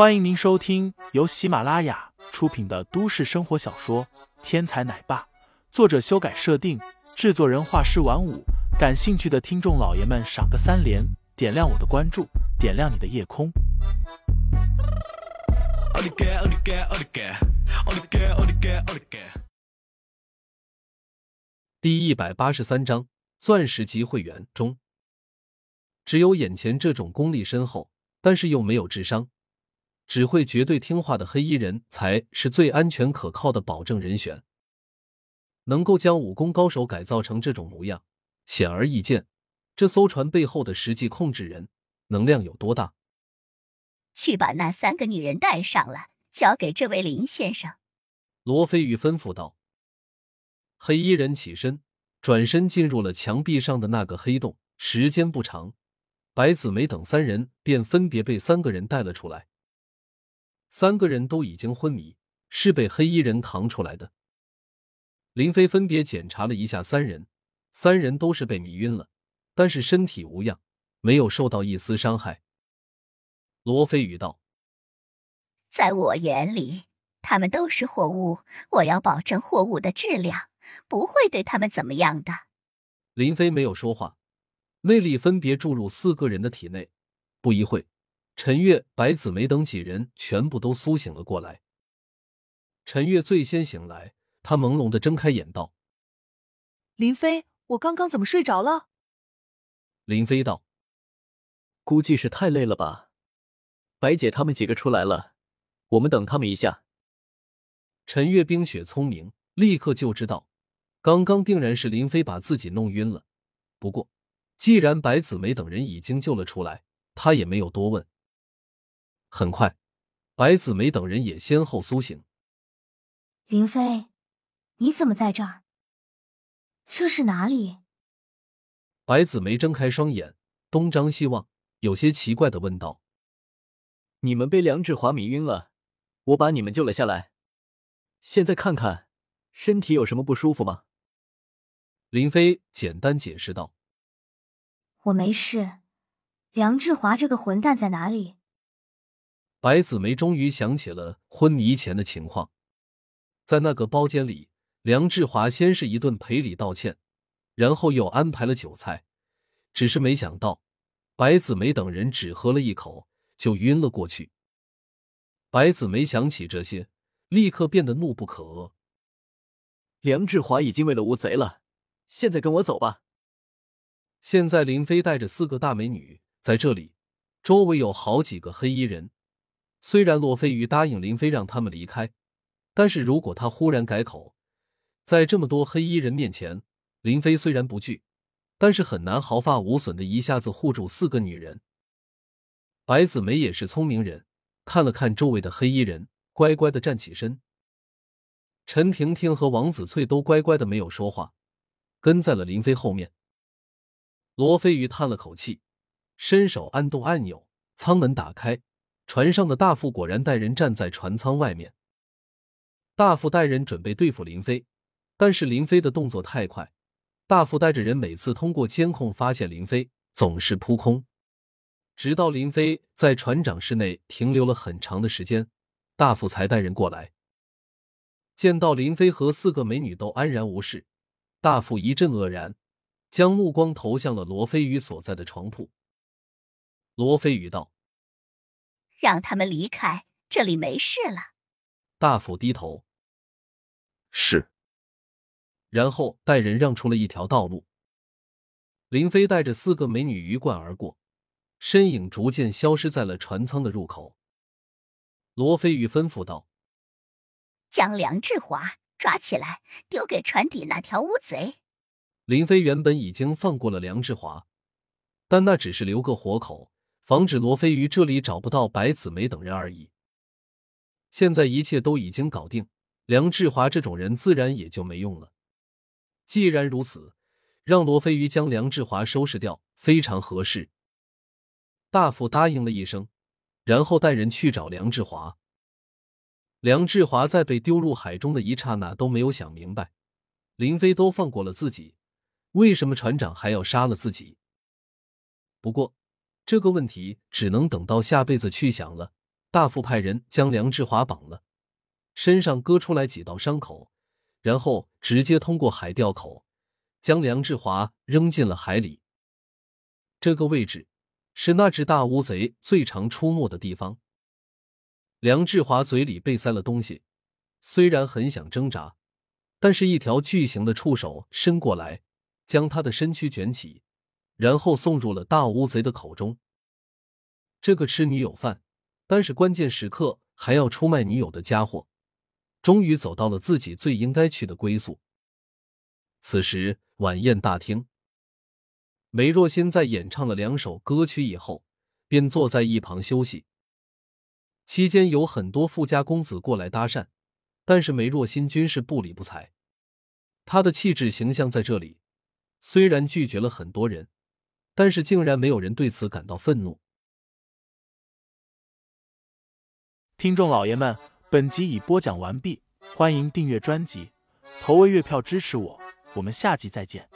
欢迎您收听由喜马拉雅出品的都市生活小说《天才奶爸》，作者修改设定，制作人画师晚舞。感兴趣的听众老爷们，赏个三连，点亮我的关注，点亮你的夜空。第一百八十三章：钻石级会员中，只有眼前这种功力深厚，但是又没有智商。只会绝对听话的黑衣人才是最安全可靠的保证人选。能够将武功高手改造成这种模样，显而易见，这艘船背后的实际控制人能量有多大？去把那三个女人带上来，交给这位林先生。罗飞宇吩咐道。黑衣人起身，转身进入了墙壁上的那个黑洞。时间不长，白子梅等三人便分别被三个人带了出来。三个人都已经昏迷，是被黑衣人扛出来的。林飞分别检查了一下三人，三人都是被迷晕了，但是身体无恙，没有受到一丝伤害。罗飞宇道：“在我眼里，他们都是货物，我要保证货物的质量，不会对他们怎么样的。”林飞没有说话，内力分别注入四个人的体内，不一会。陈月、白子梅等几人全部都苏醒了过来。陈月最先醒来，她朦胧的睁开眼道：“林飞，我刚刚怎么睡着了？”林飞道：“估计是太累了吧。”白姐他们几个出来了，我们等他们一下。陈月冰雪聪明，立刻就知道，刚刚定然是林飞把自己弄晕了。不过，既然白子梅等人已经救了出来，他也没有多问。很快，白子梅等人也先后苏醒。林飞，你怎么在这儿？这是哪里？白子梅睁开双眼，东张西望，有些奇怪的问道：“你们被梁志华迷晕了，我把你们救了下来。现在看看，身体有什么不舒服吗？”林飞简单解释道：“我没事。梁志华这个混蛋在哪里？”白子梅终于想起了昏迷前的情况，在那个包间里，梁志华先是一顿赔礼道歉，然后又安排了酒菜，只是没想到，白子梅等人只喝了一口就晕了过去。白子梅想起这些，立刻变得怒不可遏。梁志华已经为了无贼了，现在跟我走吧。现在林飞带着四个大美女在这里，周围有好几个黑衣人。虽然洛飞鱼答应林飞让他们离开，但是如果他忽然改口，在这么多黑衣人面前，林飞虽然不惧，但是很难毫发无损的一下子护住四个女人。白子梅也是聪明人，看了看周围的黑衣人，乖乖的站起身。陈婷婷和王子翠都乖乖的没有说话，跟在了林飞后面。罗飞鱼叹了口气，伸手按动按钮，舱门打开。船上的大副果然带人站在船舱外面。大副带人准备对付林飞，但是林飞的动作太快，大副带着人每次通过监控发现林飞总是扑空，直到林飞在船长室内停留了很长的时间，大副才带人过来。见到林飞和四个美女都安然无事，大副一阵愕然，将目光投向了罗飞宇所在的床铺。罗飞宇道。让他们离开，这里没事了。大副低头，是。然后带人让出了一条道路。林飞带着四个美女鱼贯而过，身影逐渐消失在了船舱的入口。罗飞宇吩咐道：“将梁志华抓起来，丢给船底那条乌贼。”林飞原本已经放过了梁志华，但那只是留个活口。防止罗非鱼这里找不到白子梅等人而已。现在一切都已经搞定，梁志华这种人自然也就没用了。既然如此，让罗非鱼将梁志华收拾掉非常合适。大副答应了一声，然后带人去找梁志华。梁志华在被丢入海中的一刹那都没有想明白，林飞都放过了自己，为什么船长还要杀了自己？不过。这个问题只能等到下辈子去想了。大副派人将梁志华绑了，身上割出来几道伤口，然后直接通过海钓口将梁志华扔进了海里。这个位置是那只大乌贼最常出没的地方。梁志华嘴里被塞了东西，虽然很想挣扎，但是一条巨型的触手伸过来，将他的身躯卷起，然后送入了大乌贼的口中。这个吃女友饭，但是关键时刻还要出卖女友的家伙，终于走到了自己最应该去的归宿。此时晚宴大厅，梅若欣在演唱了两首歌曲以后，便坐在一旁休息。期间有很多富家公子过来搭讪，但是梅若欣均是不理不睬。她的气质形象在这里，虽然拒绝了很多人，但是竟然没有人对此感到愤怒。听众老爷们，本集已播讲完毕，欢迎订阅专辑，投喂月票支持我，我们下集再见。